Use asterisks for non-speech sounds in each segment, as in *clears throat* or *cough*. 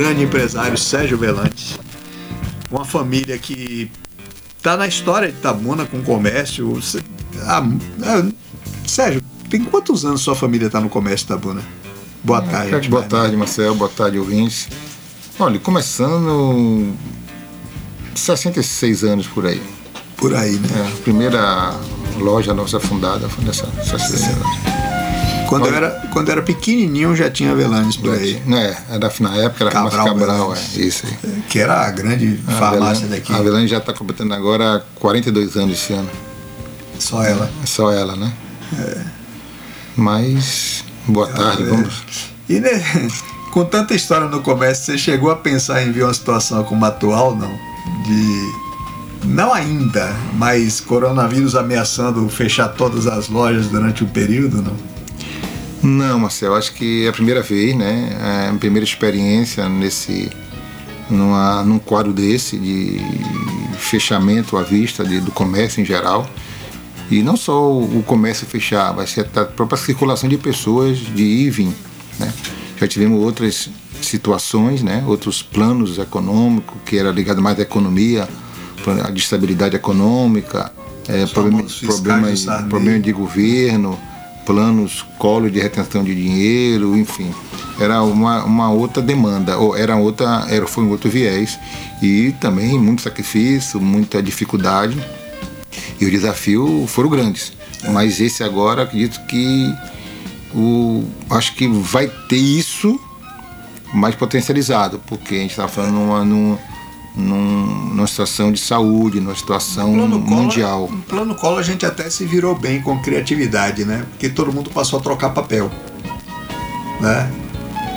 grande empresário Sérgio Velantes. Uma família que tá na história de Itabuna com comércio. Ah, ah, Sérgio, tem quantos anos sua família está no comércio de Itabuna? Boa tarde. Boa tarde, Marcel. Boa tarde, ouvintes. Olha, começando 66 anos por aí. Por aí, né? É, a primeira loja nossa fundada foi nessa 66 anos. Quando eu, era, quando eu era pequenininho já tinha Avelanges por aí. É, era, na época era Cabral, Cabral, é, isso aí. Que era a grande A farmácia daqui. A Avelange já está completando agora 42 anos esse ano. Só ela. É só ela, né? Mas, boa tarde, vamos. E né, *laughs* com tanta história no comércio, você chegou a pensar em ver uma situação como a atual, não? De. Não ainda, mas coronavírus ameaçando fechar todas as lojas durante o período, não? Não, Marcel, acho que é a primeira vez, né? É a primeira experiência nesse. Numa, num quadro desse de fechamento à vista de- do comércio em geral. E não só o, o comércio fechar, vai ser a própria circulação de pessoas de ir e vir. Né? Já tivemos outras situações, né? outros planos econômicos, que era ligado mais à economia, à de estabilidade econômica, é, problemas, Sarney. problema de governo, planos colo de retenção de dinheiro, enfim. Era uma, uma outra demanda, ou era outra, era, foi um outro viés. E também muito sacrifício, muita dificuldade. E o desafio foram grandes. Mas esse agora, acredito que o, acho que vai ter isso mais potencializado, porque a gente está falando numa, numa, num- numa situação de saúde, numa situação mundial. No plano colo a gente até se virou bem com criatividade, né? Porque todo mundo passou a trocar papel. Né?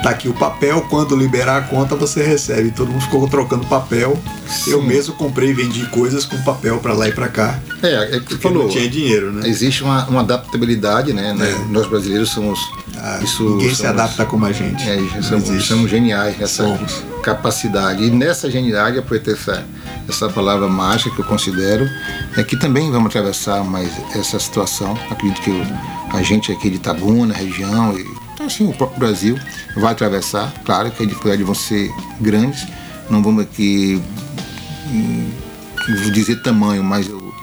Tá aqui o papel, quando liberar a conta você recebe. Todo mundo ficou trocando papel. Eu Sim. mesmo comprei e vendi coisas com papel para lá e para cá. É, é que falou. não tinha dinheiro, né? Existe uma, uma adaptabilidade, né? né? É. Nós brasileiros somos. Ah, isso, ninguém se somos- adapta como a gente. É, somos, somos geniais nessa Somos. capacidade. E nessa genialidade, aproveitar essa, essa palavra mágica que eu considero, é que também vamos atravessar mais essa situação. Acredito que a gente aqui de Itabuna, região, e assim, o próprio Brasil vai atravessar. Claro que as dificuldades vão ser grandes. Não vamos aqui hum, dizer tamanho, mas eu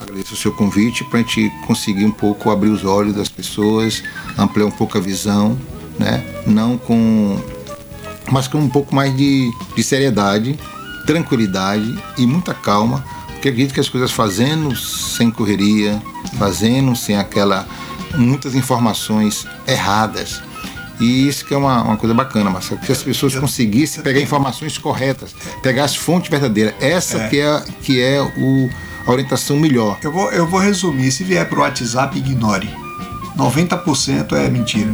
agradeço o seu convite para a gente conseguir um pouco abrir os olhos das pessoas, ampliar um pouco a visão, né? Não com, mas com um pouco mais de, de seriedade, tranquilidade e muita calma, porque acredito que as coisas fazendo sem correria, fazendo sem aquela muitas informações erradas. E isso que é uma, uma coisa bacana, Marcelo, que as pessoas conseguissem pegar informações corretas, pegar as fontes verdadeiras. Essa É. que é, que é o, a orientação melhor. Eu vou, eu vou resumir. Se vier pro WhatsApp, ignore. 90% é mentira.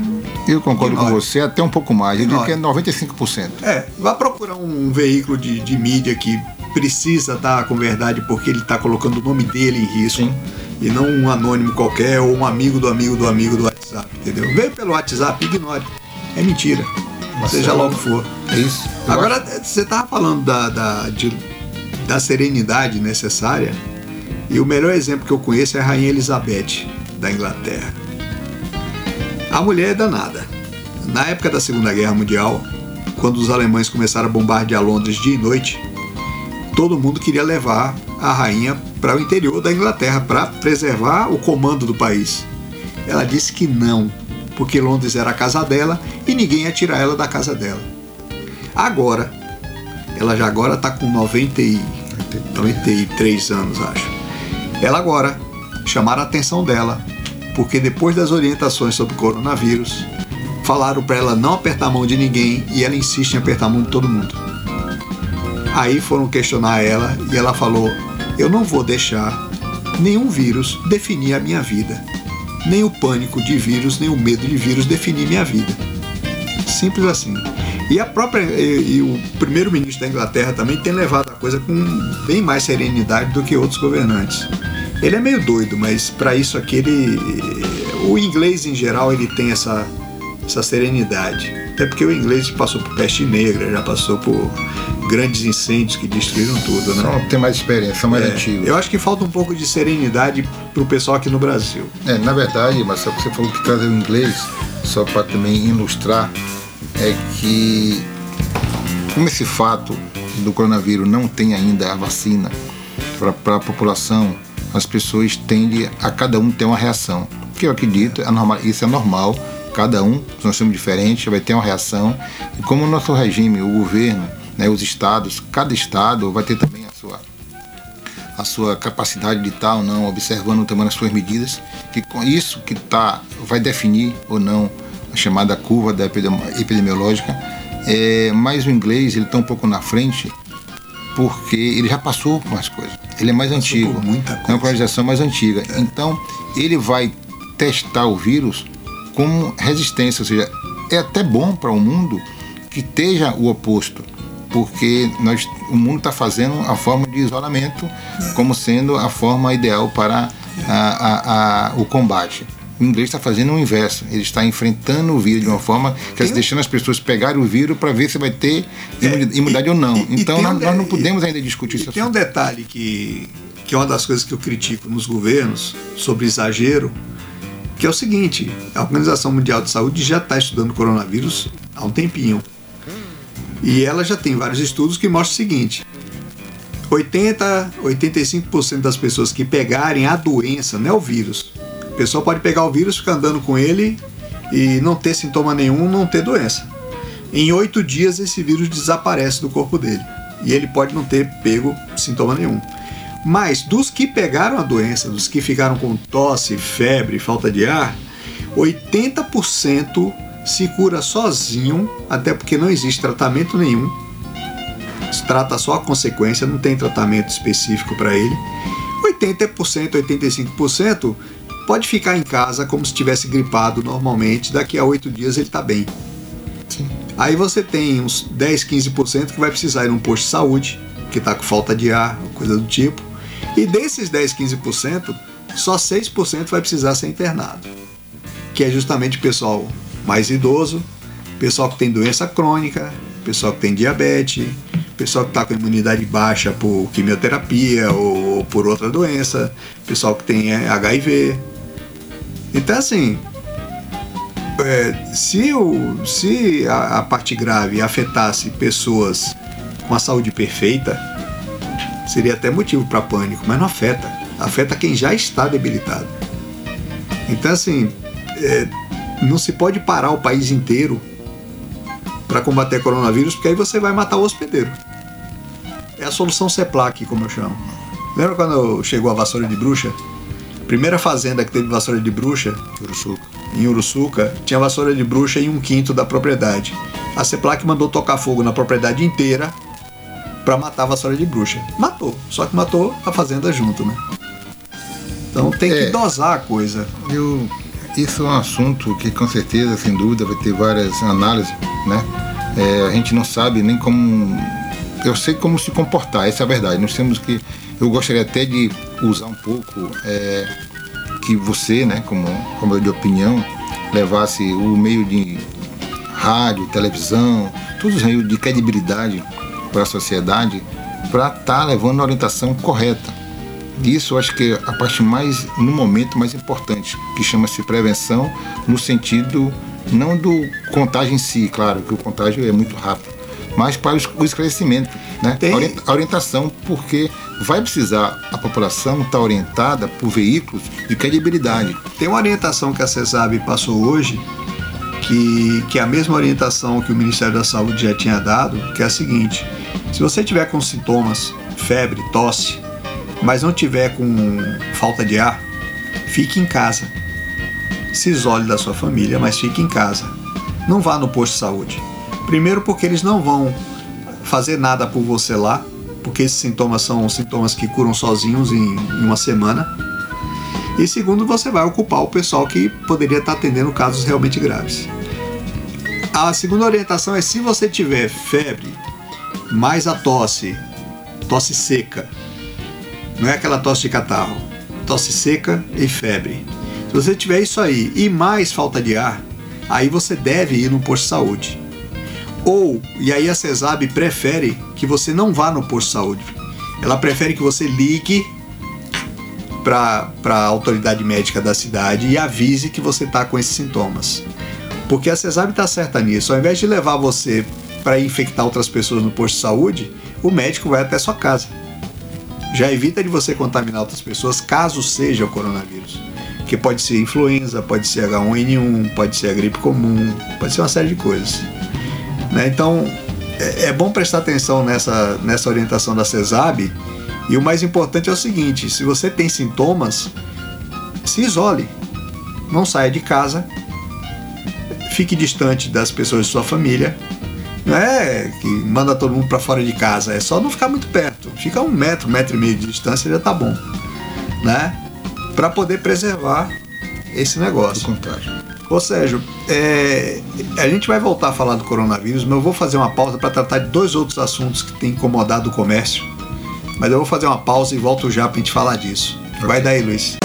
Eu concordo com Ignore. você, até um pouco mais. Eu Ignore. que é 95%. É, vá procurar um veículo de, de mídia que precisa estar com verdade porque ele está colocando o nome dele em risco. Sim. E não um anônimo qualquer ou um amigo do amigo do amigo do WhatsApp, entendeu? Veio pelo WhatsApp, ignore. É mentira. Seja logo for. É isso. Agora, você estava falando da, da, de- da serenidade necessária, e o melhor exemplo que eu conheço é a Rainha Elizabeth, da Inglaterra. A mulher é danada. Na época da Segunda Guerra Mundial, quando os alemães começaram a bombardear Londres dia e noite, todo mundo queria levar a rainha para o interior da Inglaterra para preservar o comando do país. Ela disse que não, porque Londres era a casa dela e ninguém ia tirar ela da casa dela. Agora, ela já agora está com 90 e, 93 anos, acho. Ela agora chamaram a atenção dela, porque depois das orientações sobre o coronavírus, falaram para ela não apertar a mão de ninguém e ela insiste em apertar a mão de todo mundo. Aí foram questionar ela e ela falou: Eu não vou deixar nenhum vírus definir a minha vida. Nem o pânico de vírus, nem o medo de vírus definir minha vida. Simples assim. E a própria e, e o primeiro-ministro da Inglaterra também tem levado a coisa com bem mais serenidade do que outros governantes. Ele é meio doido, mas para isso aqui ele o inglês em geral ele tem essa essa serenidade. Até porque o inglês passou por peste negra, já passou por grandes incêndios que destruíram tudo, né? São, tem mais experiência, são mais É, antigos. eu acho que falta um pouco de serenidade pro pessoal aqui no Brasil. É, na verdade, Marcelo, você falou que trazer o inglês, só para também ilustrar, é que como esse fato do coronavírus não tem ainda a vacina para a população, as pessoas tendem a cada um ter uma reação. Que eu acredito, é normal, isso é normal, cada um, nós somos diferentes, vai ter uma reação. E como o nosso regime, o governo, né, os estados, cada estado vai ter também a sua a sua capacidade de estar ou não observando tomando as suas medidas, que com isso que tá vai definir ou não a chamada curva da epidemiológica. É, mas o inglês ele está um pouco na frente porque ele já passou por mais coisas. Ele é mais passou antigo. Muita coisa. É uma colonização mais antiga. É. Então ele vai testar o vírus como resistência, ou seja, é até bom para o mundo que esteja o oposto porque nós, o mundo está fazendo a forma de isolamento como sendo a forma ideal para a, a, a, o combate. O inglês está fazendo o inverso. Ele está enfrentando o vírus de uma forma que está deixando as pessoas pegarem o vírus para ver se vai ter é, imunidade ou não. E, então nós, um, nós, não podemos ainda discutir isso. Tem um detalhe que, que é uma das coisas que eu critico nos governos sobre exagero, que é o seguinte: a Organização Mundial de Saúde já está estudando o coronavírus há um tempinho. E ela já tem vários estudos que mostram o seguinte: 80, 85% das pessoas que pegarem a doença, não é o vírus. A pessoa pode pegar o vírus, ficar andando com ele e não ter sintoma nenhum, não ter doença. Em oito dias esse vírus desaparece do corpo dele e ele pode não ter pego sintoma nenhum. Mas dos que pegaram a doença, dos que ficaram com tosse, febre, falta de ar, 80% se cura sozinho, até porque não existe tratamento nenhum. Se trata só a consequência, não tem tratamento específico para ele. 80%, 85% pode ficar em casa como se tivesse gripado normalmente, daqui a oito dias ele está bem. Sim. Aí você tem uns 10, 15% que vai precisar ir num posto de saúde, que está com falta de ar, coisa do tipo. E desses 10, 15%, só 6% vai precisar ser internado. Que é justamente o pessoal mais idoso, pessoal que tem doença crônica, pessoal que tem diabetes, pessoal que está com imunidade baixa por quimioterapia ou por outra doença, pessoal que tem HIV. Então, assim, é, se, o, se a, a parte grave afetasse pessoas com a saúde perfeita, seria até motivo para pânico, mas não afeta. Afeta quem já está debilitado. Então, assim, é, não se pode parar o país inteiro para combater coronavírus, porque aí você vai matar o hospedeiro. É a solução CEPLAC, como eu chamo. Lembra quando chegou a vassoura de bruxa? Primeira fazenda que teve vassoura de bruxa, Uruçuca. em Uruçuca, tinha vassoura de bruxa em um quinto da propriedade. A CEPLAC mandou tocar fogo na propriedade inteira para matar a vassoura de bruxa. Matou, só que matou a fazenda junto, né? Então tem é, que dosar a coisa. Eu isso é um assunto que com certeza, sem dúvida, vai ter várias análises, né? É, a gente não sabe nem como. Eu sei como se comportar, essa é a verdade. Nós temos que. Eu gostaria até de usar um pouco é, que você, né, como, como de opinião, levasse o meio de rádio, televisão, todos os meios de credibilidade para a sociedade para estar tá levando a orientação correta isso eu acho que é a parte mais, no momento, mais importante, que chama-se prevenção, no sentido não do contágio em si, claro, que o contágio é muito rápido, mas para o esclarecimento, né? Tem... a orientação, porque vai precisar a população estar orientada por veículos de credibilidade. Tem uma orientação que a CESAB passou hoje, que, que é a mesma orientação que o Ministério da Saúde já tinha dado, que é a seguinte: se você tiver com sintomas, febre, tosse, mas não tiver com falta de ar, fique em casa. Se isole da sua família, mas fique em casa. Não vá no posto de saúde. Primeiro, porque eles não vão fazer nada por você lá, porque esses sintomas são sintomas que curam sozinhos em, uma semana. E segundo, você vai ocupar o pessoal que poderia estar atendendo casos realmente graves. A segunda orientação é se você tiver febre, mais a tosse, tosse seca, não é aquela tosse de catarro. Tosse seca e febre. Se você tiver isso aí e mais falta de ar, aí você deve ir no posto de saúde. Ou, e aí a CESAB prefere que você não vá no posto de saúde. Ela prefere que você ligue para a autoridade médica da cidade e avise que você está com esses sintomas. Porque a CESAB está certa nisso. Ao invés de levar você para infectar outras pessoas no posto de saúde, o médico vai até sua casa. Já evita de você contaminar outras pessoas caso seja o coronavírus. Que pode ser influenza, pode ser H1N1, pode ser a gripe comum, pode ser uma série de coisas. Né? Então é, é bom prestar atenção nessa, nessa orientação da CESAB. E o mais importante é o seguinte: se você tem sintomas, se isole. Não saia de casa, fique distante das pessoas de sua família. Não é que manda todo mundo para fora de casa, é só não ficar muito perto. Fica um metro, um metro e meio de distância já tá bom, né? Para poder preservar esse negócio. contrário. Ô Sérgio, é, a gente vai voltar a falar do coronavírus, mas eu vou fazer uma pausa para tratar de dois outros assuntos que têm incomodado o comércio. Mas eu vou fazer uma pausa e volto já para a gente falar disso. Vai daí, Luiz.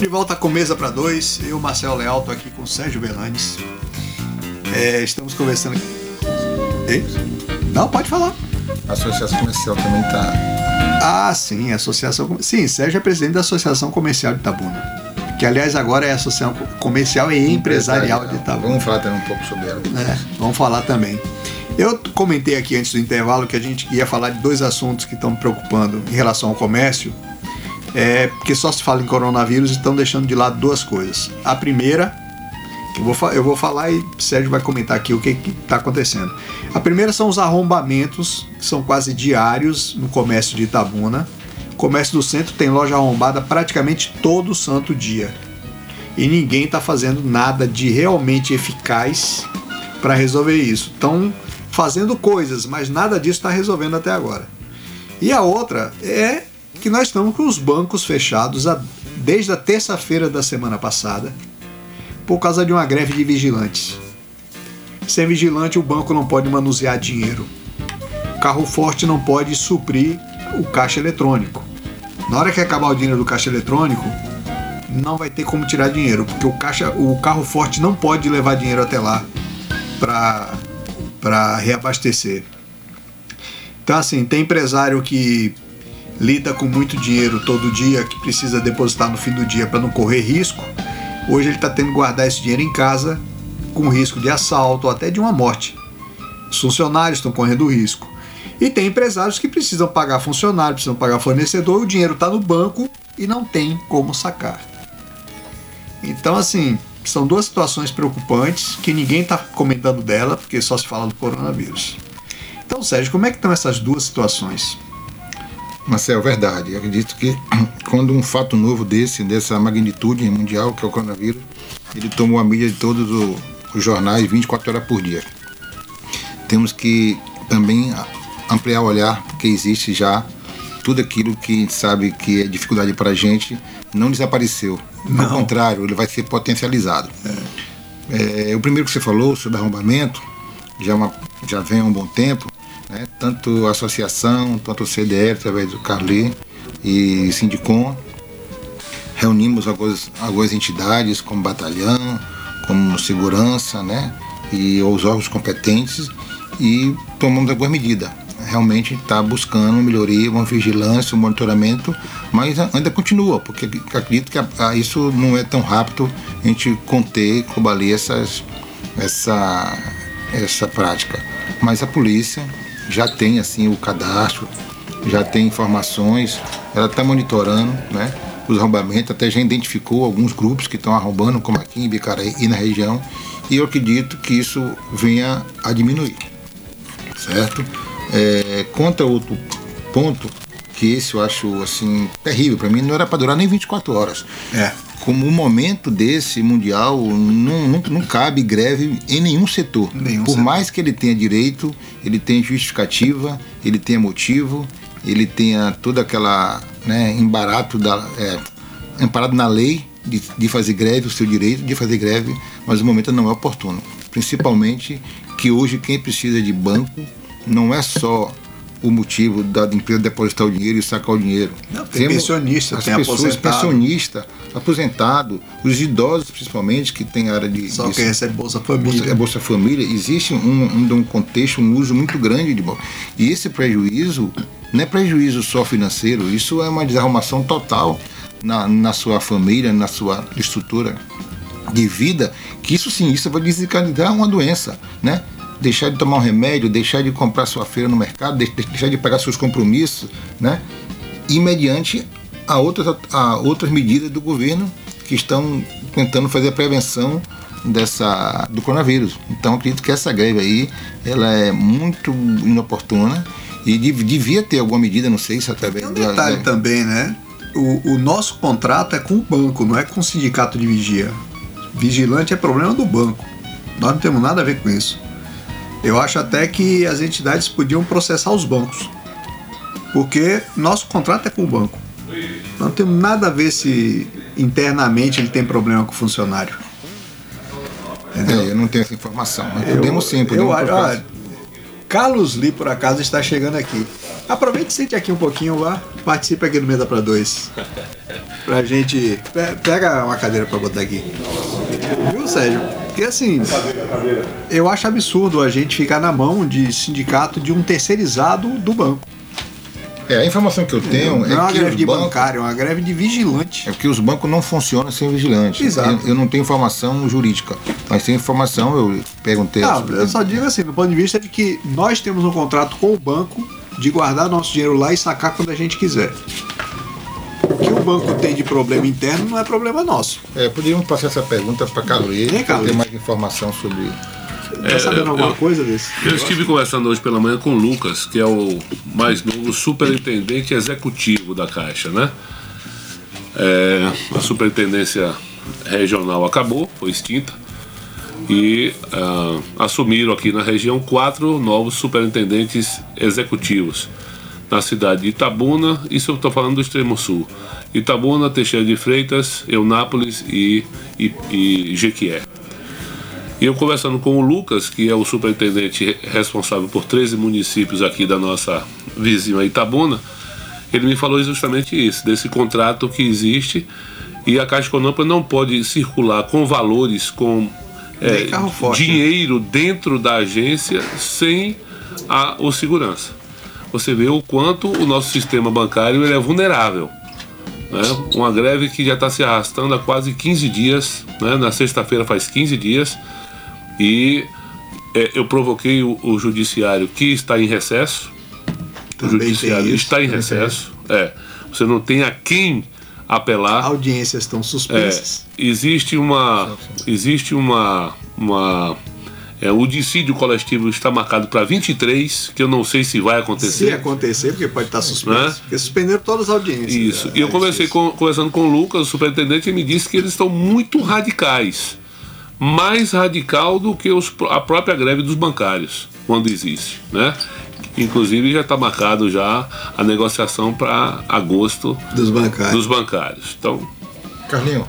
De volta com Mesa para Dois, eu, Marcelo Leal, tô aqui com o Sérgio Belanes. É, estamos conversando. Ei? Não, pode falar. A associação comercial também está. Ah, sim, a associação. Sim, Sérgio é presidente da Associação Comercial de Itabuna. Que, aliás, agora é a Associação Comercial e Empresarial de Itabuna. Vamos falar também um pouco sobre ela. É, vamos falar também. Eu comentei aqui antes do intervalo que a gente ia falar de dois assuntos que estão me preocupando em relação ao comércio é porque só se fala em coronavírus e estão deixando de lado duas coisas. A primeira, eu vou, eu vou falar e o Sérgio vai comentar aqui o que está acontecendo. A primeira são os arrombamentos, que são quase diários no comércio de Itabuna. O comércio do centro tem loja arrombada praticamente todo santo dia. E ninguém está fazendo nada de realmente eficaz para resolver isso. Estão fazendo coisas, mas nada disso está resolvendo até agora. E a outra é que nós estamos com os bancos fechados desde a terça-feira da semana passada por causa de uma greve de vigilantes. Sem vigilante, o banco não pode manusear dinheiro. O carro forte não pode suprir o caixa eletrônico. Na hora que acabar o dinheiro do caixa eletrônico, não vai ter como tirar dinheiro, porque o, caixa, o carro forte não pode levar dinheiro até lá para reabastecer. Então, assim, tem empresário que lida com muito dinheiro todo dia, que precisa depositar no fim do dia para não correr risco, hoje ele está tendo que guardar esse dinheiro em casa com risco de assalto ou até de uma morte. Os funcionários estão correndo risco. E tem empresários que precisam pagar funcionário, precisam pagar fornecedor, o dinheiro está no banco e não tem como sacar. Então, assim, são duas situações preocupantes que ninguém está comentando dela, porque só se fala do coronavírus. Então, Sérgio, como é que estão essas duas situações? Marcel, verdade. Eu acredito que *clears throat* quando um fato novo desse, dessa magnitude mundial, que é o coronavírus, ele tomou a mídia de todos os jornais 24 horas por dia. Temos que também ampliar o olhar, porque existe já tudo aquilo que a gente sabe que é dificuldade para a gente, não desapareceu. Não. Ao contrário, ele vai ser potencializado. É. É, o primeiro que você falou sobre arrombamento, já, uma, já vem há um bom tempo, né? tanto a associação, tanto o CDR, através do Carli e Sindicom. Reunimos algumas, algumas entidades, como batalhão, como segurança, né? e os órgãos competentes, e tomamos algumas medidas. Realmente está buscando melhoria, uma vigilância, um monitoramento, mas ainda continua, porque acredito que a, a, isso não é tão rápido a gente conter, combater essas, essa, essa prática. Mas a polícia já tem assim o cadastro, já tem informações, ela está monitorando né, os arrombamentos, até já identificou alguns grupos que estão arrombando, como aqui em Bicaraí e na região, e eu acredito que isso venha a diminuir, certo? É, contra outro ponto, que esse eu acho assim terrível para mim, não era para durar nem 24 horas. É como um momento desse mundial não, não, não cabe greve em nenhum setor. Nenhum Por setor. mais que ele tenha direito, ele tenha justificativa, ele tenha motivo, ele tenha toda aquela né, embarato da, é, amparado na lei de, de fazer greve, o seu direito de fazer greve, mas o momento não é oportuno. Principalmente que hoje quem precisa de banco não é só o motivo da empresa depositar o dinheiro e sacar o dinheiro. Não, tem Temos pensionista, as tem pessoas, aposentado. pensionista, aposentado, os idosos principalmente, que tem área de. Só de, quem recebe Bolsa Família. Bolsa, é Bolsa Família, existe um, um, um contexto, um uso muito grande de bolsa. E esse prejuízo não é prejuízo só financeiro, isso é uma desarrumação total na, na sua família, na sua estrutura de vida, que isso sim, isso vai desencadear uma doença, né? Deixar de tomar um remédio, deixar de comprar sua feira no mercado, deixar de pagar seus compromissos, né? E mediante a outras, a outras medidas do governo que estão tentando fazer a prevenção dessa do coronavírus. Então acredito que essa greve aí ela é muito inoportuna e devia ter alguma medida, não sei se através Tem um detalhe da, também, né? O, o, nosso contrato é com o banco, não é com o sindicato de vigia. Vigilante é problema do banco. Nós não temos nada a ver com isso. Eu acho até que as entidades podiam processar os bancos. Porque nosso contrato é com o banco. Nós não temos nada a ver se internamente ele tem problema com o funcionário. É, eu não tenho essa informação, mas eu, podemos sim, podemos eu, olha, Carlos Lee, por acaso, está chegando aqui. Aproveite e sente aqui um pouquinho, vá. Participe aqui no Mesa para Dois. *laughs* Pra gente. Pega uma cadeira para botar aqui. Viu, Sérgio? Porque assim, eu acho absurdo a gente ficar na mão de sindicato de um terceirizado do banco. É, a informação que eu tenho não é, é uma que greve de bancos, bancário, é uma greve de vigilante. é que os bancos não funcionam sem vigilante. Exato. Eu, eu não tenho informação jurídica, mas tem informação, eu perguntei. Não, eu só digo assim, do ponto de vista de que nós temos um contrato com o banco de guardar nosso dinheiro lá e sacar quando a gente quiser. O que o banco tem de problema interno não é problema nosso. É, poderiam passar essa pergunta para Carlos Vem, para Carlos. ter mais informação sobre. Tá sabendo alguma eu- coisa desse? Eu estive conversando hoje pela manhã com o Lucas, que é o mais novo superintendente executivo da Caixa, né? É, a superintendência regional acabou, foi extinta, e ah, assumiram aqui na região quatro novos superintendentes executivos. Na cidade de Itabuna, isso eu estou falando do extremo sul. Itabuna, Teixeira de Freitas, Eunápolis e, e, e Jequié. E eu conversando com o Lucas, que é o superintendente responsável por 13 municípios aqui da nossa vizinha Itabuna, ele me falou justamente isso, desse contrato que existe e a Caixa Econômica não pode circular com valores, com é, forte, dinheiro dentro da agência sem a, o segurança. Você vê o quanto o nosso sistema bancário ele é vulnerável. Né? Uma greve que já está se arrastando há quase 15 dias, né? na sexta-feira faz 15 dias, e é, eu provoquei o, o judiciário que está em recesso. Também o judiciário isso, está em recesso. É, você não tem a quem apelar. Audiências estão É, suspensas. existe uma. Existe uma. uma é, o dissídio coletivo está marcado para 23, que eu não sei se vai Se acontecer. acontecer, porque pode estar suspenso. Né? Porque suspenderam todas as audiências. Isso. É, E eu é conversei difícil. com, conversando com o Lucas, o superintendente, e me disse que eles estão muito radicais. Mais radical do que os, a própria greve dos bancários, quando existe. Né? Inclusive já está marcado já a negociação para agosto Dos bancários. dos bancários. Então, Carlinho,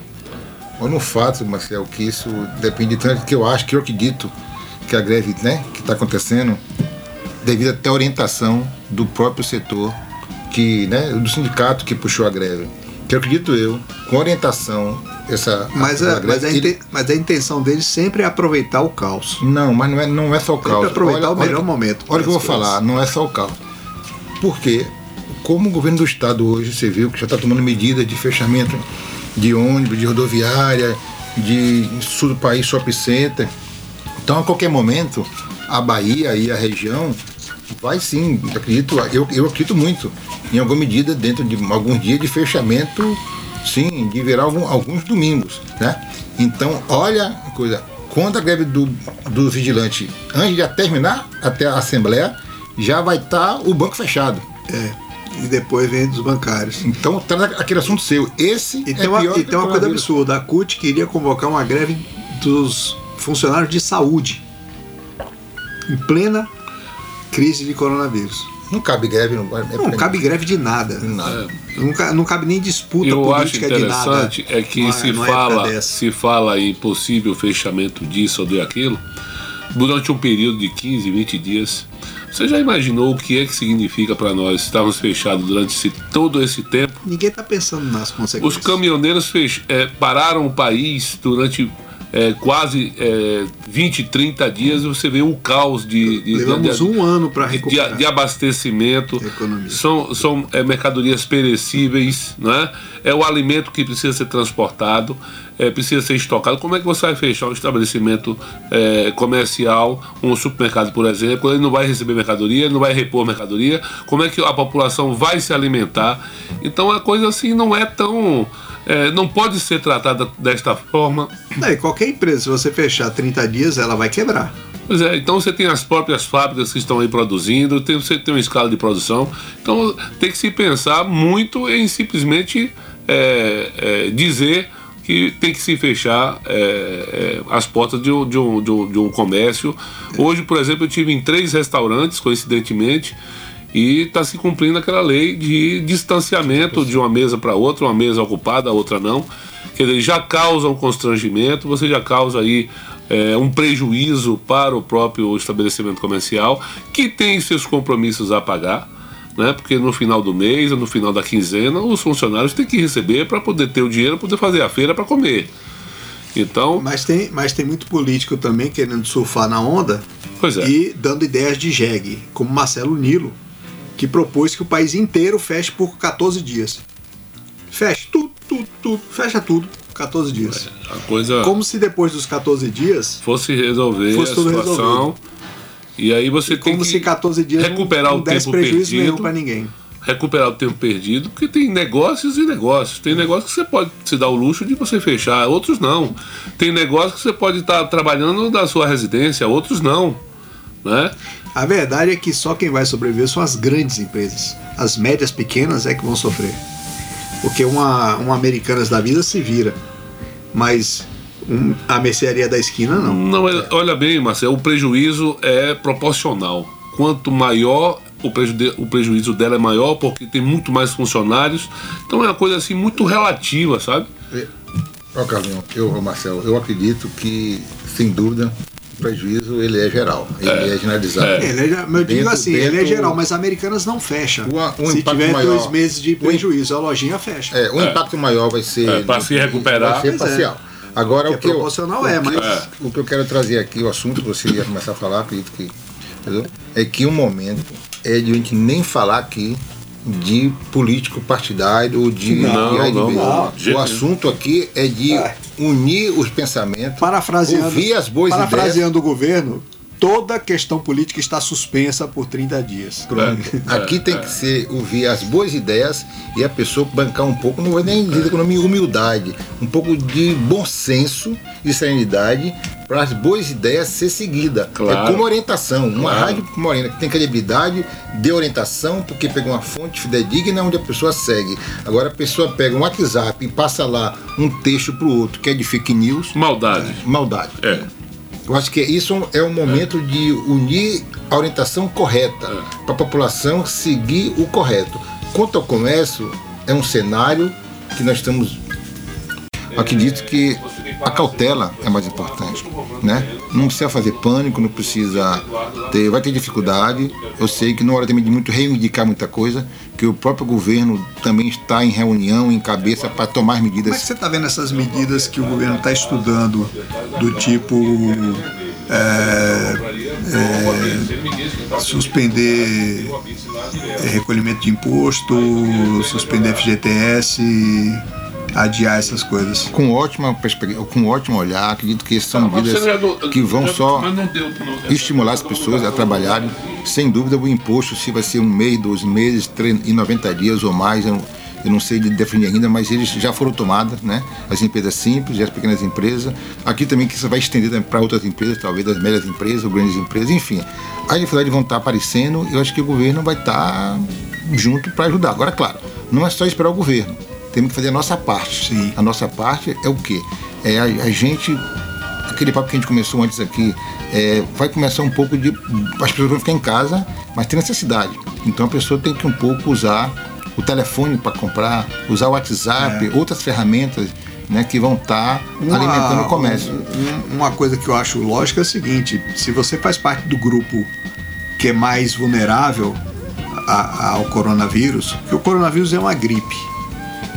olha no fato, Marcel, que isso depende tanto que eu acho, que eu acredito que a greve né, que está acontecendo, devido até à orientação do próprio setor, que, né, do sindicato que puxou a greve. Que eu acredito eu, com orientação, essa. Mas, a, a, mas, a ele- mas a intenção deles sempre é aproveitar o caos. Não, mas não é, não é só o caos. aproveitar o melhor que- momento Olha o que eu vou coisas. falar, não é só o caos. Porque, como o governo do estado hoje, você viu que já está tomando medidas de fechamento de ônibus, de rodoviária, de sul do país, shopping center. Então, a qualquer momento, a Bahia e a região vai sim, acredito, eu, eu acredito muito, em alguma medida, dentro de alguns dias de fechamento, sim, de virar algum- alguns domingos, né? Então, olha a coisa, quando a greve do, do vigilante, antes de terminar até a Assembleia, já vai estar o banco fechado. É. E depois vem dos bancários. Então, traz aquele assunto seu. Esse E é pior e que tem uma coisa absurda. A CUT queria convocar uma greve dos funcionários de saúde em plena crise de coronavírus. Não cabe greve. Não, é Não cabe greve de nada. nada. Não, ca- não cabe nem disputa eu acho política de nada. interessante é que numa- se numa época fala, se fala em possível fechamento disso ou de aquilo, durante um período de 15, 20 dias. Você já imaginou o que é que significa para nós estarmos fechados durante esse, todo esse tempo? Ninguém está pensando nas consequências. Os caminhoneiros fech, é, pararam o país durante é, quase é, 20, 30 dias. Você vê um caos de. de Levamos de, um ano para de, recuperar. de abastecimento. Economia. São, são é, mercadorias perecíveis, né? é o alimento que precisa ser transportado, é, precisa ser estocado. Como é que você vai fechar um estabelecimento é, comercial, um supermercado, por exemplo, ele não vai receber mercadoria, ele não vai repor mercadoria? Como é que a população vai se alimentar? Então a coisa assim não é tão. É, não pode ser tratada desta forma. É, qualquer empresa, se você fechar 30 dias, ela vai quebrar. Pois é, então você tem as próprias fábricas que estão aí produzindo, tem, você tem uma escala de produção. Então tem que se pensar muito em simplesmente é, é, dizer que tem que se fechar é, é, as portas de um, de, um, de, um, de um comércio. Hoje, por exemplo, eu tive em três restaurantes, coincidentemente, e está se cumprindo aquela lei de distanciamento de uma mesa para outra, uma mesa ocupada, a outra não. Quer dizer, já causa um constrangimento, você já causa aí é, um prejuízo para o próprio estabelecimento comercial, que tem seus compromissos a pagar. Né? Porque no final do mês ou no final da quinzena, os funcionários têm que receber para poder ter o dinheiro, poder fazer a feira para comer. Então, Mas tem, mas tem muito político também querendo surfar na onda é. e dando ideias de jegue, como Marcelo Nilo, que propôs que o país inteiro feche por 14 dias. Feche tudo, tudo, tudo, fecha tudo, 14 dias. a coisa Como se depois dos 14 dias, fosse resolver Fosse a tudo situação. resolvido. E aí você tem como que se 14 dias recuperar não, o não desse tempo prejuízo perdido. para ninguém. recuperar o tempo perdido, porque tem negócios e negócios. Tem negócios que você pode se dar o luxo de você fechar, outros não. Tem negócios que você pode estar trabalhando da sua residência, outros não. Né? A verdade é que só quem vai sobreviver são as grandes empresas. As médias pequenas é que vão sofrer. Porque uma, uma Americanas da vida se vira. Mas um- a mercearia da esquina não. Não, é- olha bem, Marcelo, o prejuízo é proporcional. Quanto maior o, preju- o prejuízo dela é maior, porque tem muito mais funcionários. Então é uma coisa assim muito relativa, sabe? Ó, Carlinhos, eu, Marcelo, eu acredito que, sem dúvida, prejuízo ele é geral, ele é, generalizado. É. Ele é, eu digo Dentro- assim, ele é dentro- geral, mas a Americanas não fecha. O- o Se tiver maior- dois meses de prejuízo, a lojinha fecha. É, o É. impacto maior vai ser. É, pra se recuperar. Vai ser é. parcial. Agora, o é que eu- proporcional, o é, que mas- eu- O que eu quero trazer aqui, o assunto que você ia começar a falar, acredito que. entendeu? É que o momento é de a gente nem falar aqui de político partidário ou de. Não, de não, não, O assunto aqui é de unir os pensamentos, Parafraseando, ouvir as boas ideias. parafraseando o governo, toda questão política está suspensa por 30 dias. É. Aqui tem que ser ouvir as boas ideias e a pessoa bancar um pouco, não vou nem dizer economia, humildade, um pouco de bom senso e serenidade para as boas ideias ser seguida. Claro. É como orientação. Uma Claro. rádio como a Arena, que tem credibilidade de orientação, porque pegou uma fonte fidedigna onde a pessoa segue. Agora a pessoa pega um WhatsApp e passa lá um texto para o outro que é de fake news, Maldade. maldade. É. Eu acho que isso é um momento de unir a orientação correta para a população seguir o correto. Quanto ao comércio, é um cenário que nós estamos. Acredito que a cautela é mais importante, né? Não precisa fazer pânico, não precisa ter, vai ter dificuldade. Eu sei que não é hora também de muito reivindicar muita coisa, que o próprio governo também está em reunião, em cabeça para tomar Como é medidas que você está vendo essas medidas que o governo está estudando, do tipo é, é, suspender é, recolhimento de imposto, suspender FGTS, adiar essas coisas? com ótima perspectiva, com ótimo olhar, acredito que são Mas medidas que vão só estimular as pessoas a trabalharem. Sem dúvida, o imposto, se vai ser um mês, dois meses, e 90 dias ou mais, eu, não- eu não sei de definir ainda, mas eles já foram tomados, né? As empresas simples e as pequenas empresas. Aqui também que isso vai estender para outras empresas, talvez as médias empresas ou grandes empresas, enfim. As dificuldades vão estar aparecendo e eu acho que o governo vai estar junto para ajudar. Agora, claro, não é só esperar o governo. Temos que fazer a nossa parte. Sim. A nossa parte é o quê? É a, a gente aquele papo que a gente começou antes aqui, é, vai começar um pouco de. As pessoas vão ficar em casa, mas tem necessidade. Então a pessoa tem que um pouco usar o telefone para comprar, usar o WhatsApp, outras ferramentas né, que vão estar tá alimentando o comércio. Um, uma coisa que eu acho lógica é o seguinte: se você faz parte do grupo que é mais vulnerável a, ao coronavírus, que o coronavírus é uma gripe,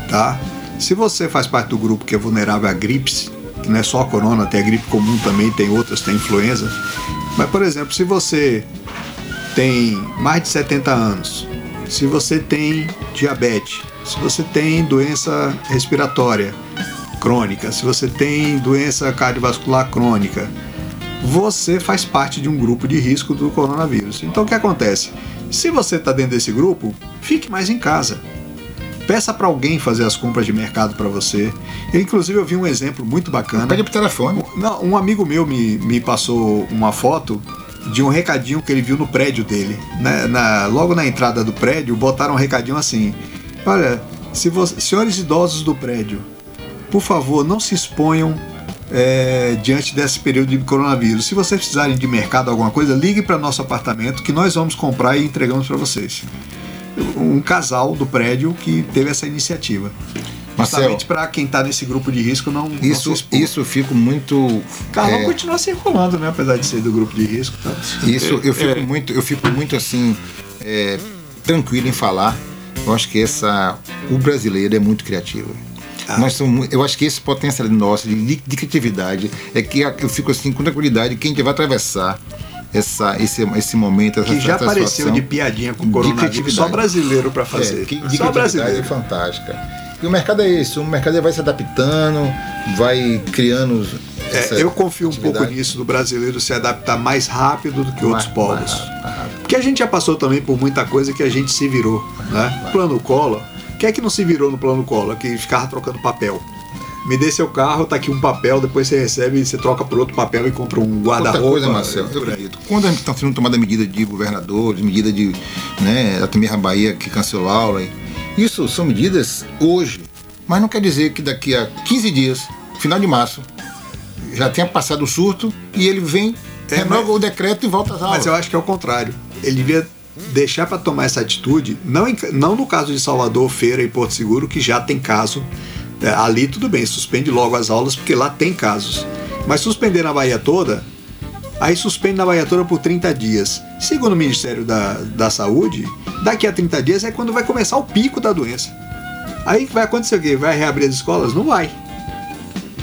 tá? Se você faz parte do grupo que é vulnerável a gripes, que não é só a corona, tem a gripe comum também, tem outras, tem influenza. Mas, por exemplo, se você tem mais de 70 anos, se você tem diabetes, se você tem doença respiratória crônica, se você tem doença cardiovascular crônica, você faz parte de um grupo de risco do coronavírus. Então o que acontece? Se você está dentro desse grupo, fique mais em casa. Peça para alguém fazer as compras de mercado para você. Eu, inclusive, eu vi um exemplo muito bacana. Pede pro telefone. Não, um amigo meu me, me passou uma foto de um recadinho que ele viu no prédio dele. Na, na, logo na entrada do prédio, botaram um recadinho assim: Olha, se você, senhores idosos do prédio, por favor, não se exponham é, diante desse período de coronavírus. Se vocês precisarem de mercado, alguma coisa, ligue para nosso apartamento que nós vamos comprar e entregamos para vocês. Um casal do prédio que teve essa iniciativa. Justamente para quem está nesse grupo de risco não, isso, não se Isso eu fico muito. Carlão é... continua circulando, né? Apesar de ser do grupo de risco. Tá? Isso eu fico é. muito, eu fico muito assim é, tranquilo em falar. Eu acho que essa o brasileiro é muito criativo. Ah. Nós somos, eu acho que esse potencial nosso de, de criatividade é que eu fico assim com tranquilidade quem vai atravessar essa, esse, esse momento, essa Que já apareceu de piadinha com o coronavírus, só brasileiro para fazer. É, que, de só brasileiro. é fantástica. E o mercado é isso, o mercado vai se adaptando, vai criando. É, eu confio um pouco nisso, do brasileiro se adaptar mais rápido do que mais, outros povos. Mais, mais Porque a gente já passou também por muita coisa que a gente se virou. Né? Plano Collor, quem é que não se virou no plano Collor? Que ficava trocando papel me dê seu carro, tá aqui um papel, depois você recebe e você troca por outro papel e compra um guarda-roupa. coisa, Marcelo, eu acredito. Quando a gente está sendo tomada medida de governador, de medida de. Né, a primeira Bahia que cancelou a aula, isso são medidas hoje, mas não quer dizer que daqui a 15 dias, final de março, já tenha passado o surto e ele vem, é, renova o decreto e volta às aulas. Mas eu acho que é o contrário. Ele devia deixar para tomar essa atitude, não, em, não no caso de Salvador, Feira e Porto Seguro, que já tem caso ali tudo bem, suspende logo as aulas porque lá tem casos. Mas suspender na Bahia toda, aí suspende na Bahia toda por 30 dias. Segundo o Ministério da, da Saúde, daqui a 30 dias é quando vai começar o pico da doença. Aí vai acontecer o quê? Vai reabrir as escolas? Não vai.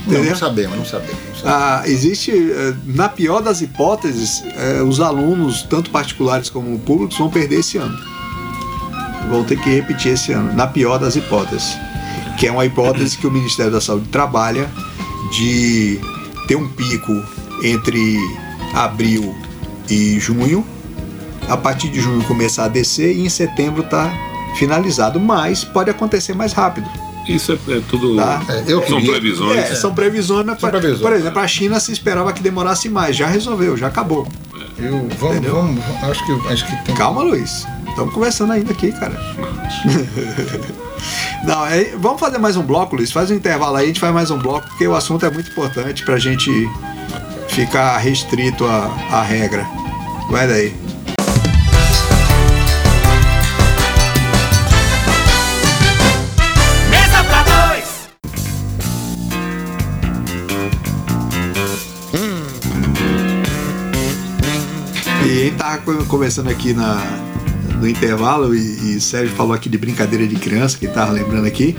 Não, não sabemos, não sabemos. Ah, existe, eh, na pior das hipóteses, eh, os alunos, tanto particulares como públicos, vão perder esse ano. Vão ter que repetir esse ano, na pior das hipóteses que é uma hipótese que o Ministério da Saúde trabalha de ter um pico entre abril e junho, a partir de junho começar a descer e em setembro tá finalizado, mas pode acontecer mais rápido. Isso é, é tudo. Tá? É, eu são queria, previsões. É, são previsões, mas, são previsões, por exemplo, a China se esperava que demorasse mais, já resolveu, já acabou. Eu, vamos, vamos, acho que, acho que tem... Calma, Luiz. Estamos conversando ainda aqui, cara. *laughs* Não, é, vamos fazer mais um bloco, Luiz. Faz um intervalo aí, a gente faz mais um bloco, porque o assunto é muito importante pra gente ficar restrito à, à regra. Vai daí. Mesa pra dois! E a gente tava conversando aqui na, no intervalo, e, e Sérgio falou aqui de brincadeira de criança, que estava lembrando aqui.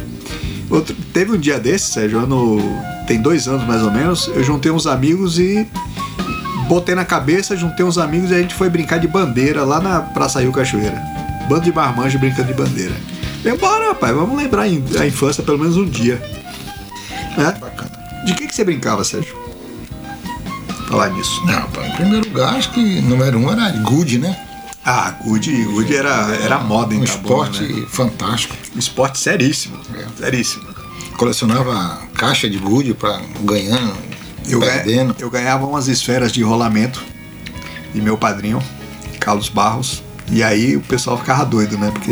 Outro, teve um dia desse, Sérgio, ano, tem dois anos mais ou menos, eu juntei uns amigos e botei na cabeça, juntei uns amigos e a gente foi brincar de bandeira lá na Praça Rio Cachoeira. Bando de marmanjo brincando de bandeira. Embora, rapaz, vamos lembrar a infância pelo menos um dia. Né? De que, que você brincava, Sérgio? Falar nisso. Não, em primeiro lugar, acho que número um era good, né? Ah, Good, Good era, era moda em Um esporte né? fantástico. Um esporte seríssimo. É. Seríssimo. Colecionava caixa de Good para ganhando, eu perdendo. eu ganhava umas esferas de rolamento de meu padrinho, Carlos Barros. E aí o pessoal ficava doido, né? Porque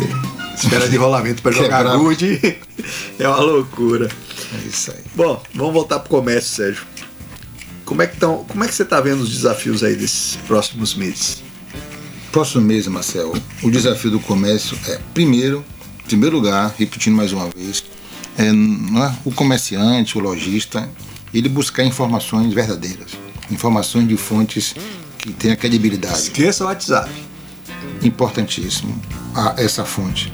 esfera de rolamento para *laughs* jogar Good *laughs* é uma loucura. É isso aí. Bom, vamos voltar pro comércio, Sérgio. Como é que, tão, como é que você está vendo os desafios aí desses próximos meses? Próximo mês, Marcelo, o desafio do comércio é, primeiro, em primeiro lugar, repetindo mais uma vez, é, é, o comerciante, o lojista, ele buscar informações verdadeiras, informações de fontes que tenham credibilidade. Esqueça o WhatsApp. Importantíssimo a, essa fonte,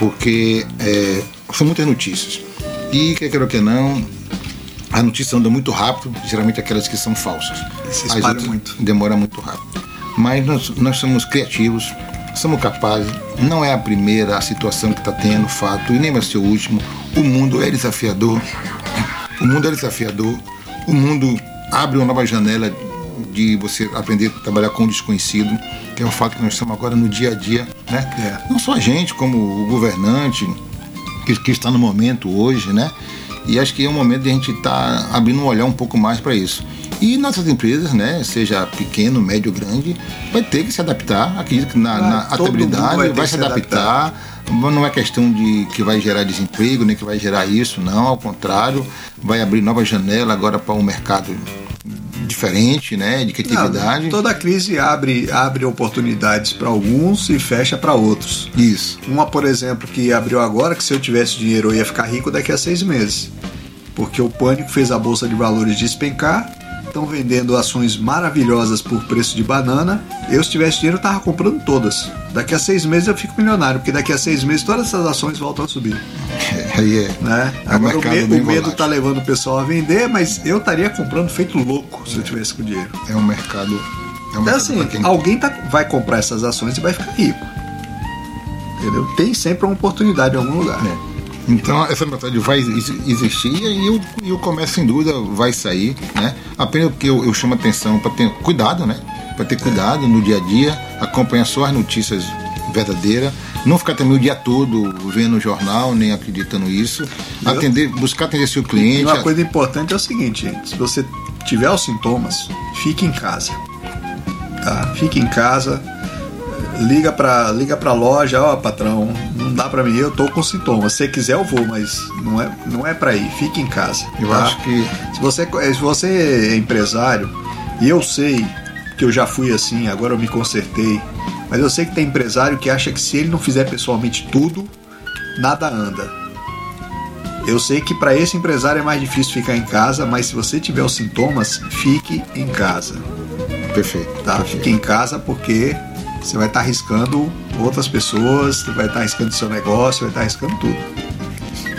porque é, são muitas notícias. E, quer queira ou que não, a notícia anda muito rápido, geralmente aquelas que são falsas. Se espalha muito. Demora muito rápido. Mas nós, nós somos criativos, somos capazes. Não é a primeira a situação que está tendo, fato, e nem vai ser o último. O mundo é desafiador. O mundo é desafiador. O mundo abre uma nova janela de você aprender a trabalhar com o desconhecido, que é o fato que nós estamos agora no dia a dia, né? É. Não só a gente, como o governante que, que está no momento hoje, né? E acho que é um momento de a gente estar tá abrindo um olhar um pouco mais para isso. E nossas empresas, né, seja pequeno, médio, grande, vai ter que se adaptar. Acredito que na, na adaptabilidade vai, vai se adaptar. adaptar. Não é questão de que vai gerar desemprego, nem que vai gerar isso, não. Ao contrário, vai abrir nova janela agora para um mercado diferente, né, de criatividade. Não, toda crise abre, abre oportunidades para alguns e fecha para outros. Isso. Uma, por exemplo, que abriu agora, que se eu tivesse dinheiro eu ia ficar rico daqui a seis meses. Porque o pânico fez a bolsa de valores despencar estão vendendo ações maravilhosas por preço de banana. Eu, se tivesse dinheiro, eu tava comprando todas. Daqui a seis meses eu fico milionário, porque daqui a seis meses todas essas ações voltam a subir. Aí é. Né? é Agora o, me, o medo está levando o pessoal a vender, mas eu estaria comprando feito louco se eu tivesse com dinheiro. É um mercado. É um então, mercado assim, quem... alguém tá, vai comprar essas ações e vai ficar rico. Entendeu? Tem sempre uma oportunidade em algum lugar. É. Então essa metade vai existir e o, e o comércio sem dúvida vai sair, né? Apenas que eu, eu chamo a atenção para ter cuidado, né? Para ter cuidado no dia a dia, acompanhar só as notícias verdadeiras, não ficar também o dia todo vendo o jornal, nem acreditando isso, atender, buscar atender seu cliente. E uma coisa importante é o seguinte, gente, se você tiver os sintomas, fique em casa. Tá? Fique em casa, liga para liga para loja, ó, patrão, dá para mim, eu tô com sintomas. Se quiser eu vou, mas não é não é para ir, fique em casa. Eu tá? acho que se você se você é empresário, e eu sei que eu já fui assim, agora eu me consertei, mas eu sei que tem empresário que acha que se ele não fizer pessoalmente tudo, nada anda. Eu sei que para esse empresário é mais difícil ficar em casa, mas se você tiver os sintomas, fique em casa. Perfeito. Tá? Perfeito. Fique em casa porque você vai estar tá arriscando outras pessoas, vai estar arriscando seu negócio, vai estar arriscando tudo.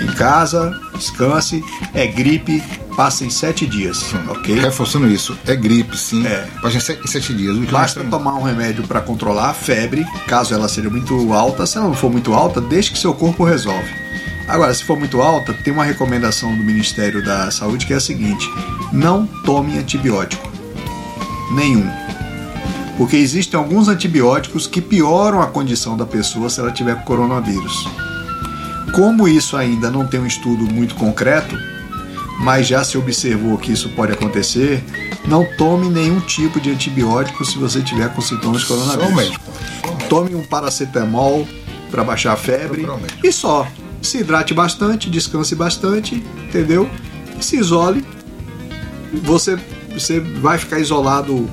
Em casa, descanse, é gripe, passa em sete dias, sim. ok? Reforçando isso, é gripe, sim. É. Passa em sete, sete dias. Basta tomar um remédio para controlar a febre, caso ela seja muito alta. Se ela não for muito alta, deixe que seu corpo resolve. Agora, se for muito alta, tem uma recomendação do Ministério da Saúde que é a seguinte: não tome antibiótico. Nenhum porque existem alguns antibióticos que pioram a condição da pessoa se ela tiver coronavírus. Como isso ainda não tem um estudo muito concreto, mas já se observou que isso pode acontecer, não tome nenhum tipo de antibiótico se você tiver com sintomas de coronavírus. Tome um paracetamol para baixar a febre e só. Se hidrate bastante, descanse bastante, entendeu? Se isole. Você, você vai ficar isolado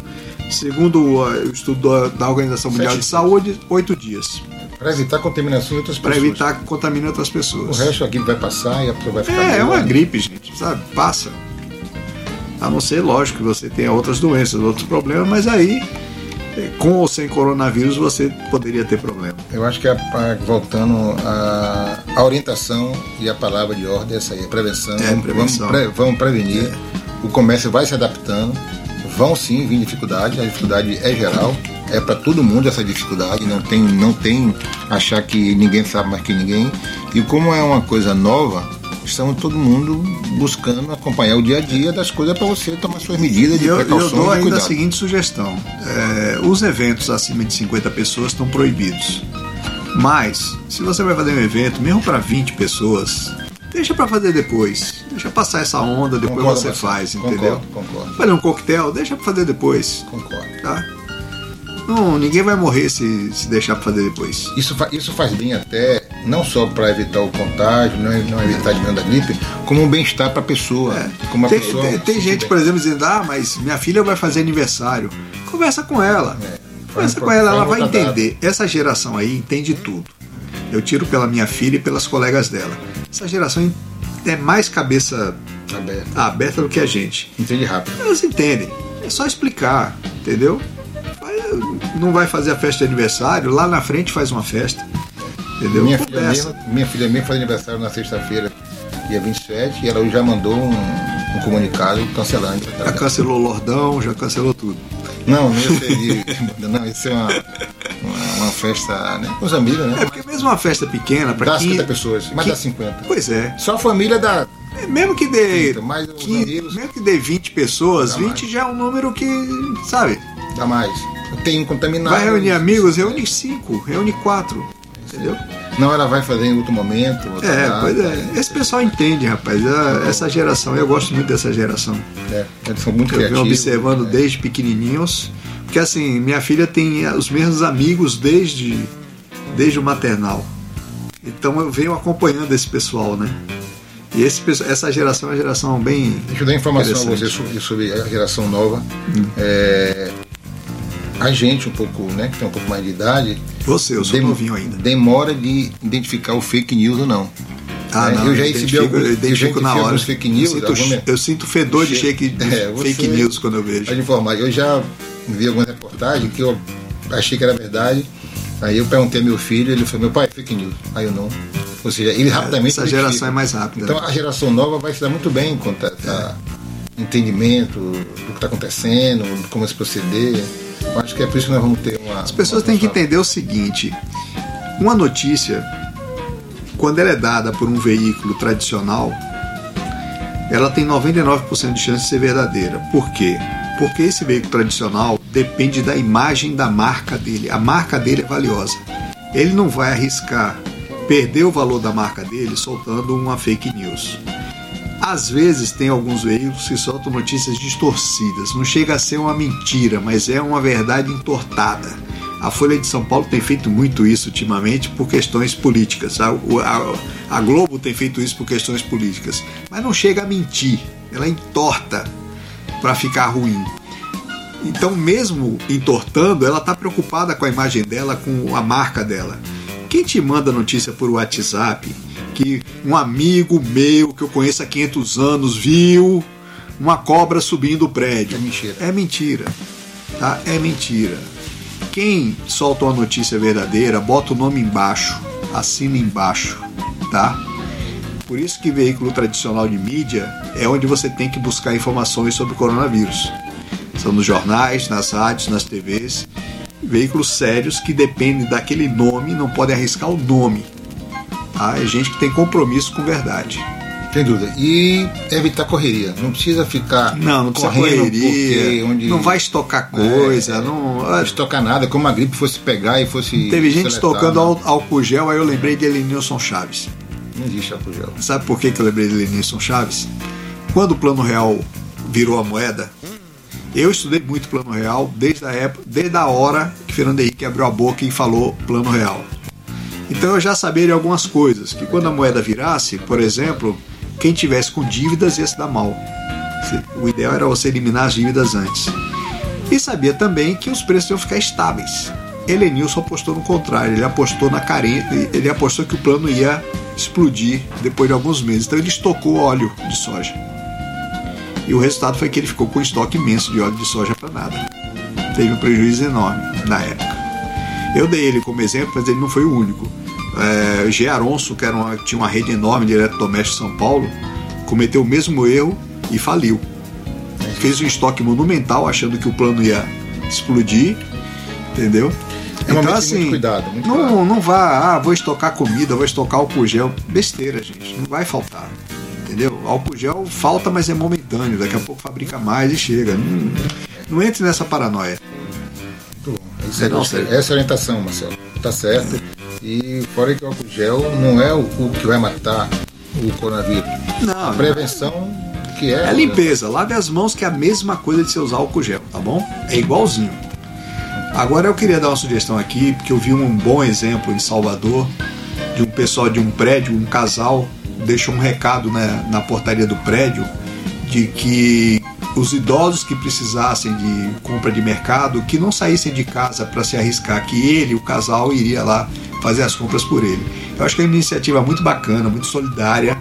Segundo o estudo da Organização Mundial Sete de Saúde, oito dias. Para evitar contaminação de outras pessoas. Para evitar que contamine outras pessoas. O resto aqui vai passar e a pessoa vai ficar. É, é uma gripe, gente, sabe? Passa. A não ser, lógico, que você tenha outras doenças, outros problemas, mas aí, é, com ou sem coronavírus, você poderia ter problema. Eu acho que, a, a, voltando, a, a, orientação e a palavra de ordem é essa aí, a prevenção. É, prevenção. Vamos, pre, vamos prevenir. É. O comércio vai se adaptando vão sim vir dificuldades, a dificuldade é geral, é para todo mundo essa dificuldade, não tem, não tem achar que ninguém sabe mais que ninguém. E como é uma coisa nova, estamos todo mundo buscando acompanhar o dia a dia das coisas para você tomar suas medidas de eu, precaução. Eu dou ainda a seguinte sugestão: é, os eventos acima de 50 pessoas estão proibidos. Mas, se você vai fazer um evento, mesmo para 20 pessoas, Deixa para fazer depois. Deixa passar essa onda, depois concordo, você faz, entendeu? Concordo, concordo. Fazer um coquetel, deixa para fazer depois. Concordo. Tá? Não, ninguém vai morrer se, se deixar para fazer depois. Isso, isso faz bem até, não só para evitar o contágio, não, não evitar a diminuição da gripe, como um bem-estar para a pessoa. É. Como tem, pessoa tem, tem gente, por exemplo, dizendo: ah, mas minha filha vai fazer aniversário. Conversa com ela. É. Conversa com ela, ela vai entender. Essa geração aí entende tudo. Eu tiro pela minha filha e pelas colegas dela essa geração é mais cabeça Aberta. aberta do que a gente. Entende rápido. Elas entendem. É só explicar, entendeu? Vai- Não vai fazer a festa de aniversário, lá na frente faz uma festa. Entendeu? Minha filha, mesmo, minha filha mesmo faz aniversário na sexta-feira, dia 27, e ela já mandou um, um comunicado cancelando. Já cancelou o Lordão, já cancelou tudo. Não, não ia ser de, *laughs* Não, isso é uma, uma, festa né, com os amigos, né? É porque mesmo uma festa pequena, para Dá 15 50 pessoas, mas que- dá 50. Pois é. Só a família dá. É, Mesmo que dê, 30, mais os 15, amigos. mesmo que dê 20 pessoas, Dá 20 mais. já é um número que, sabe? Dá mais. Tem um contaminado. Vai reunir amigos, reúne 5, reúne 4. Entendeu? Não, ela vai fazer em outro momento. outra É, data. pois é. Esse pessoal entende, rapaz. É, Essa geração, eu gosto muito dessa geração. É, eles são muito Eu venho criativos. observando é. desde pequenininhos. Porque assim, minha filha tem os mesmos amigos desde, desde o maternal. Então eu venho acompanhando esse pessoal, né? E esse, essa geração é uma geração bem. Deixa eu dar informação a você sobre, sobre a geração nova. É, a gente, um pouco, né, que tem um pouco mais de idade, Você, eu sou dem- novinho ainda. demora de identificar o fake news ou não. Ah, É, não, eu já recebi alguns, eu identifico na hora. fake news. eu, sinto, eu sinto fedor de, shake, de *laughs* É, fake news quando eu vejo. Pode informar. Eu já vi algumas reportagens que eu achei que era verdade. Aí eu perguntei ao meu filho, ele falou, meu pai, é fake news. Aí eu não. Ou seja, ele rapidamente. Essa geração identifica. é mais rápida. Então né? a geração nova vai se dar muito bem a essa entendimento do que está acontecendo, como se proceder. Eu acho que é por isso que nós vamos ter uma. As pessoas têm que entender o seguinte: uma notícia, quando ela é dada por um veículo tradicional, ela tem 99% de chance de ser verdadeira. Por quê? Porque esse veículo tradicional depende da imagem da marca dele. A marca dele é valiosa. Ele não vai arriscar perder o valor da marca dele soltando uma fake news. Às vezes tem alguns veículos que soltam notícias distorcidas. Não chega a ser uma mentira, mas é uma verdade entortada. A Folha de São Paulo tem feito muito isso ultimamente por questões políticas. A, a- a Globo tem feito isso por questões políticas. Mas não chega a mentir. Ela entorta para ficar ruim. Então, mesmo entortando, ela está preocupada com a imagem dela, com a marca dela. Quem te manda notícia por WhatsApp que um amigo meu que eu conheço há 500 anos viu uma cobra subindo o prédio? É mentira. É mentira. Tá? É mentira. Quem solta uma notícia verdadeira, bota o nome embaixo, assina embaixo, tá? Por isso que veículo tradicional de mídia é onde você tem que buscar informações sobre o coronavírus. São nos jornais, nas rádios, nas TVs. Veículos sérios que dependem daquele nome, não podem arriscar o nome. Tá? É gente que tem compromisso com verdade. Sem dúvida. E evitar correria. Não precisa ficar Não, não precisa correndo correria, onde não vai estocar coisa, não... não estocar nada, como a gripe fosse pegar e fosse. Teve gente seletar, estocando al- álcool gel, aí eu lembrei de Elenilson Chaves. Não existe álcool gel. Sabe por que, que eu lembrei de Elenilson Chaves? Quando o Plano Real virou a moeda, eu estudei muito Plano Real desde a época, desde a hora que Fernando Henrique abriu a boca e falou Plano Real. Então eu já sabia de algumas coisas, que quando a moeda virasse, por exemplo, quem tivesse com dívidas ia se dar mal. O ideal era você eliminar as dívidas antes. E sabia também que os preços iam ficar estáveis. Elenilson apostou no contrário, ele apostou na carência, ele apostou que o plano ia explodir depois de alguns meses. Então ele estocou óleo de soja. E o resultado foi que ele ficou com um estoque imenso de óleo de soja para nada. Teve um prejuízo enorme na época. Eu dei ele como exemplo, mas ele não foi o único. É, G. Aronso, que era uma- tinha uma rede enorme de eletrodomésticos em São Paulo, cometeu o mesmo erro e faliu. Fez um estoque monumental achando que o plano ia explodir, entendeu? Então, assim, É muito cuidado, muito não, cuidado. não vá, ah, vou estocar comida, vou estocar álcool gel. Besteira, gente. Não vai faltar. Entendeu? Álcool gel falta, mas é momentâneo. Daqui a pouco fabrica mais e chega. Não, não entre nessa paranoia. Muito bom. É isso gostei. sério. Essa é a orientação, Marcelo. Tá certo. E fora que o álcool gel não é o, o que vai matar o coronavírus. Não, A prevenção que é. É limpeza, lave as mãos que é a mesma coisa de você usar álcool gel, tá bom? É igualzinho. Agora eu queria dar uma sugestão aqui, porque eu vi um bom exemplo em Salvador de um pessoal de um prédio, um casal deixou um recado né, na portaria do prédio de que os idosos que precisassem de compra de mercado, que não saíssem de casa para se arriscar, que ele, o casal, iria lá fazer as compras por ele. Eu acho que é uma iniciativa muito bacana, muito solidária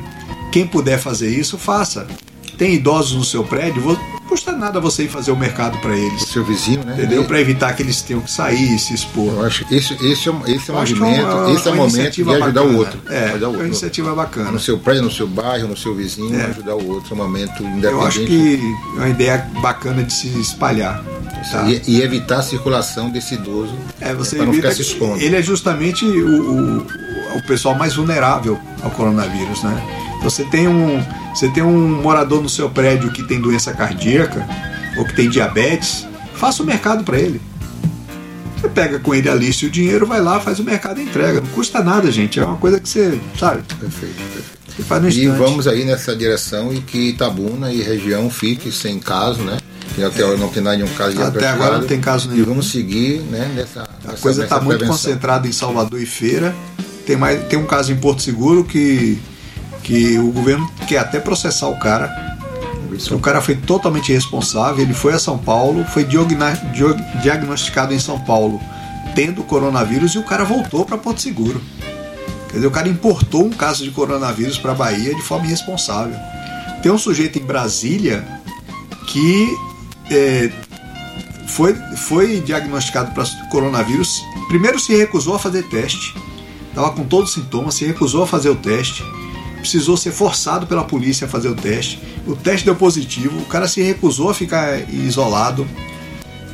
quem puder fazer isso, faça. Tem idosos no seu prédio, custa nada você ir fazer o mercado para O eles. seu vizinho, né? Entendeu? Para evitar que eles tenham que sair e se expor. Eu acho que esse, esse é, um- esse é um é movimento, uma- esse é o uma momento de ajudar bacana. o outro. É, ajudar o é uma outro. iniciativa bacana. No seu prédio, no seu bairro, no seu vizinho, É. ajudar o outro. É um momento independente. Eu acho que é uma ideia bacana de se espalhar. tá? E, e evitar a circulação desse idoso É, para não ficar se expondo. Ele é justamente o, o, o pessoal mais vulnerável ao coronavírus, né? Então, Você tem um, você tem um morador no seu prédio que tem doença cardíaca ou que tem diabetes, faça o mercado para ele. Você pega com ele a lista e o dinheiro, vai lá, faz o mercado e entrega. Não custa nada, gente. É uma coisa que você, sabe, Perfeito, perfeito. você faz no E vamos aí nessa direção e que Itabuna e região fique sem caso, né? Até agora não tem nada de um caso Até diagnosticado. agora não tem caso E nenhum. vamos seguir né, nessa, A nessa- coisa está muito concentrada em Salvador e Feira. Tem, mais, tem um caso em Porto Seguro que, que o governo quer até processar o cara. O cara foi totalmente irresponsável. Ele foi a São Paulo, foi diagnosticado em São Paulo tendo coronavírus e o cara voltou para Porto Seguro. Quer dizer, o cara importou um caso de coronavírus para a Bahia de forma irresponsável. Tem um sujeito em Brasília que é, foi, foi diagnosticado para coronavírus. Primeiro se recusou a fazer teste, estava com todos os sintomas, se recusou a fazer o teste, precisou ser forçado pela polícia a fazer o teste. O teste deu positivo, o cara se recusou a ficar isolado,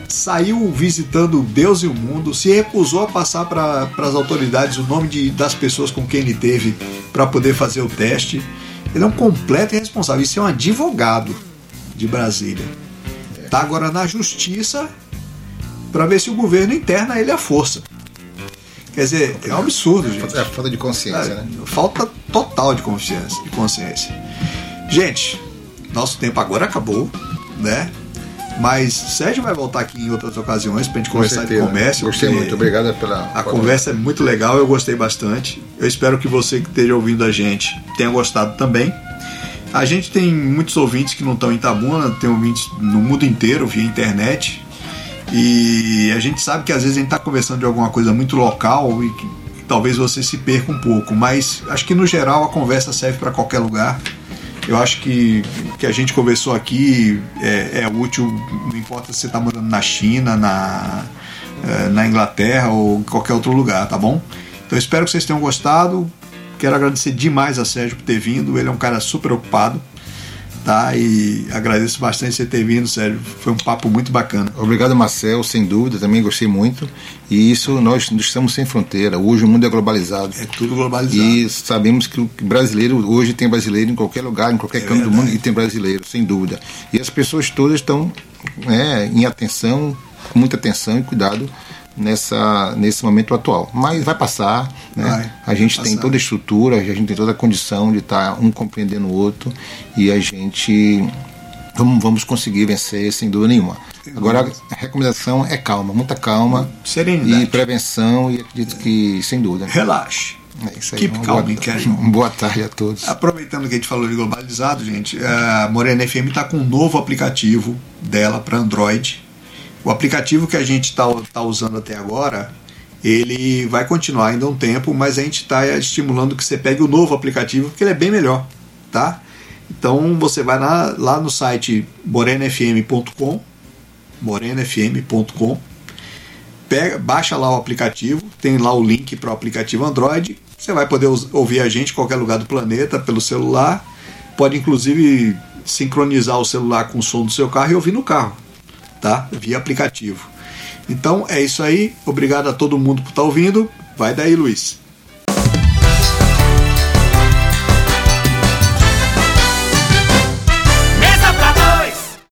saiu visitando Deus e o mundo, se recusou a passar para as autoridades o nome de, das pessoas com quem ele teve para poder fazer o teste. Ele é um completo irresponsável. Isso é um advogado de Brasília. Está agora na justiça para ver se o governo interna ele à força. Quer dizer, é um absurdo, gente. É falta de consciência, né? Falta total de consciência, de consciência. Gente, nosso tempo agora acabou, né? Mas Sérgio vai voltar aqui em outras ocasiões para a gente conversar de comércio. Gostei muito, obrigado pela. A conversa é muito legal, eu gostei bastante. Eu espero que você que esteja ouvindo a gente tenha gostado também. A gente tem muitos ouvintes que não estão em Itabuna, tem ouvintes no mundo inteiro via internet. E a gente sabe que às vezes a gente está conversando de alguma coisa muito local e que talvez você se perca um pouco, mas acho que no geral a conversa serve para qualquer lugar. Eu acho que que a gente conversou aqui é, é útil, não importa se você está morando na China, na, eh, na Inglaterra ou em qualquer outro lugar, tá bom? Então espero que vocês tenham gostado. Quero agradecer demais a Sérgio por ter vindo, ele é um cara super ocupado, tá? E agradeço bastante você ter vindo, Sérgio. Foi um papo muito bacana. Obrigado, Marcel, sem dúvida, também gostei muito. E isso, nós estamos sem fronteira. Hoje o mundo é globalizado. É tudo globalizado. E sabemos que o brasileiro, hoje tem brasileiro em qualquer lugar, em qualquer É canto do verdade. mundo, e tem brasileiro, sem dúvida. E as pessoas todas estão né, em atenção, com muita atenção e cuidado nessa, nesse momento atual. Mas vai passar, né? Vai, a gente tem passar. toda a estrutura, a gente tem toda a condição de estar um compreendendo o outro e a gente vamos, vamos conseguir vencer sem dúvida nenhuma. Agora a recomendação é calma, muita calma Serenidade. e prevenção e acredito que sem dúvida. Relaxe. É isso aí. Keep calm boa, *laughs* boa tarde a todos. Aproveitando que a gente falou de globalizado, gente, a Morena FM está com um novo aplicativo dela para Android. O aplicativo que a gente está tá usando até agora, ele vai continuar ainda um tempo, mas a gente está estimulando que você pegue o novo aplicativo, porque ele é bem melhor, tá? Então você vai lá, lá no site morenafm.com, morenafm.com, pega, baixa lá o aplicativo, tem lá o link para o aplicativo Android. Você vai poder ouvir a gente em qualquer lugar do planeta pelo celular. Pode inclusive sincronizar o celular com o som do seu carro e ouvir no carro, tá? Via aplicativo. Então é isso aí. Obrigado a todo mundo por estar ouvindo. Vai daí, Luiz.